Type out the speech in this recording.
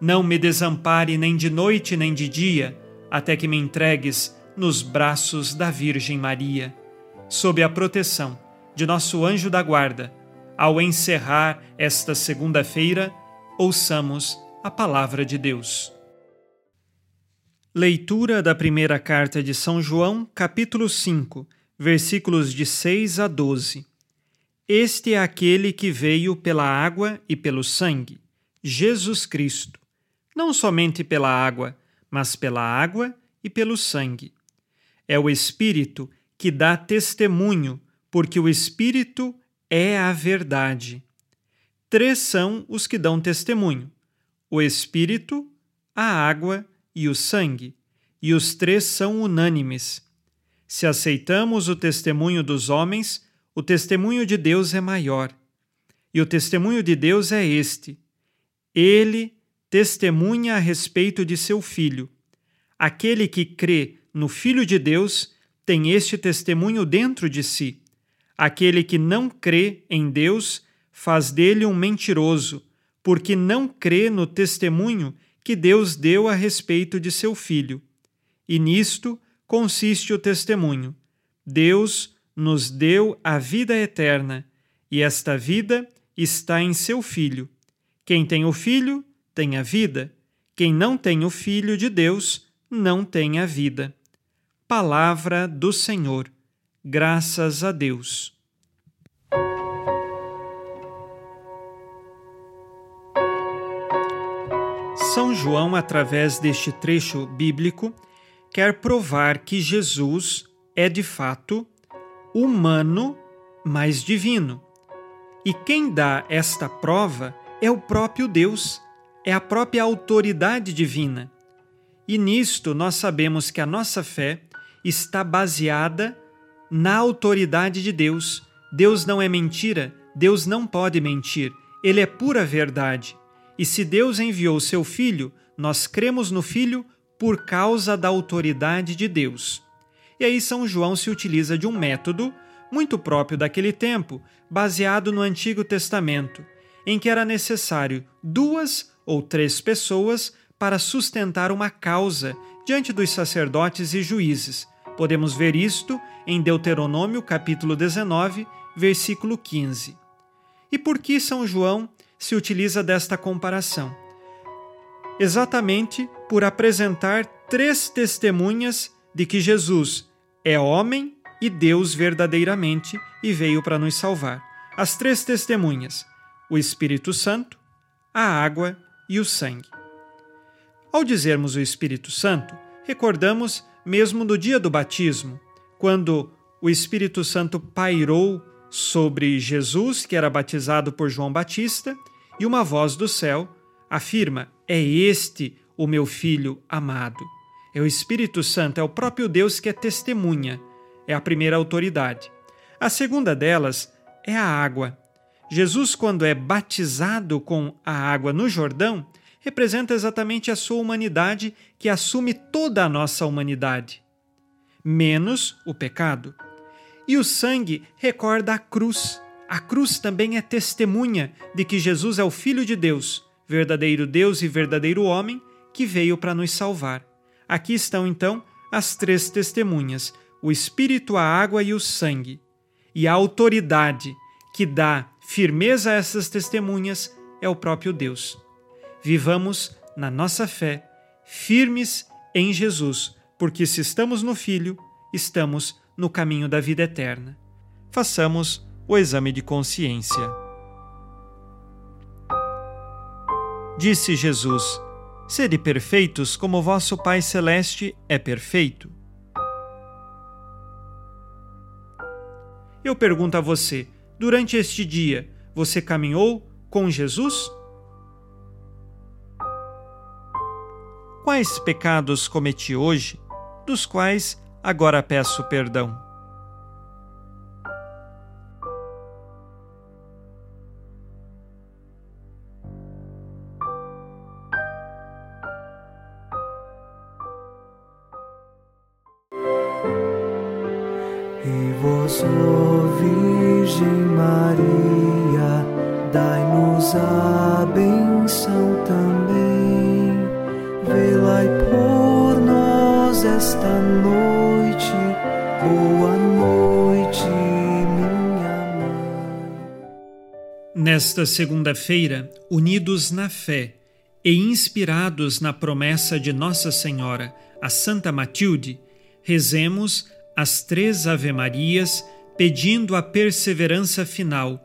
não me desampare nem de noite nem de dia, até que me entregues nos braços da Virgem Maria. Sob a proteção de nosso anjo da guarda, ao encerrar esta segunda-feira, ouçamos a palavra de Deus. Leitura da primeira carta de São João, capítulo 5, versículos de 6 a 12. Este é aquele que veio pela água e pelo sangue, Jesus Cristo, não somente pela água, mas pela água e pelo sangue. É o Espírito que dá testemunho, porque o Espírito é a verdade. Três são os que dão testemunho: o Espírito, a água e o sangue, e os três são unânimes. Se aceitamos o testemunho dos homens, o testemunho de Deus é maior. E o testemunho de Deus é este: Ele testemunha a respeito de seu Filho. Aquele que crê no Filho de Deus tem este testemunho dentro de si. Aquele que não crê em Deus faz dele um mentiroso, porque não crê no testemunho que Deus deu a respeito de seu Filho. E nisto consiste o testemunho. Deus nos deu a vida eterna, e esta vida está em seu Filho. Quem tem o Filho tem a vida. Quem não tem o Filho de Deus não tem a vida. Palavra do Senhor. Graças a Deus. São João, através deste trecho bíblico, quer provar que Jesus é de fato humano, mas divino. E quem dá esta prova é o próprio Deus, é a própria autoridade divina. E nisto nós sabemos que a nossa fé está baseada na autoridade de Deus. Deus não é mentira, Deus não pode mentir, ele é pura verdade. E se Deus enviou seu Filho, nós cremos no Filho por causa da autoridade de Deus. E aí São João se utiliza de um método muito próprio daquele tempo, baseado no Antigo Testamento, em que era necessário duas ou três pessoas para sustentar uma causa diante dos sacerdotes e juízes. Podemos ver isto em Deuteronômio capítulo 19, versículo 15. E por que São João se utiliza desta comparação? Exatamente por apresentar três testemunhas de que Jesus é homem e Deus verdadeiramente e veio para nos salvar. As três testemunhas: o Espírito Santo, a água e o sangue. Ao dizermos o Espírito Santo, recordamos mesmo do dia do batismo, quando o Espírito Santo pairou sobre Jesus, que era batizado por João Batista, e uma voz do céu afirma: É este o meu filho amado. É o Espírito Santo, é o próprio Deus que é testemunha, é a primeira autoridade. A segunda delas é a água. Jesus, quando é batizado com a água no Jordão, representa exatamente a sua humanidade, que assume toda a nossa humanidade, menos o pecado. E o sangue recorda a cruz. A cruz também é testemunha de que Jesus é o Filho de Deus, verdadeiro Deus e verdadeiro homem, que veio para nos salvar. Aqui estão então as três testemunhas: o Espírito, a água e o sangue. E a autoridade que dá firmeza a essas testemunhas é o próprio Deus. Vivamos na nossa fé, firmes em Jesus, porque se estamos no Filho, estamos no caminho da vida eterna. Façamos o exame de consciência. Disse Jesus: Sede perfeitos como vosso Pai Celeste é perfeito. Eu pergunto a você: durante este dia, você caminhou com Jesus? Quais pecados cometi hoje, dos quais agora peço perdão? Dai-nos a benção também. Velai por nós esta noite. Boa noite, minha mãe. Nesta segunda-feira, unidos na fé e inspirados na promessa de Nossa Senhora, a Santa Matilde, rezemos as três Ave-Marias, pedindo a perseverança final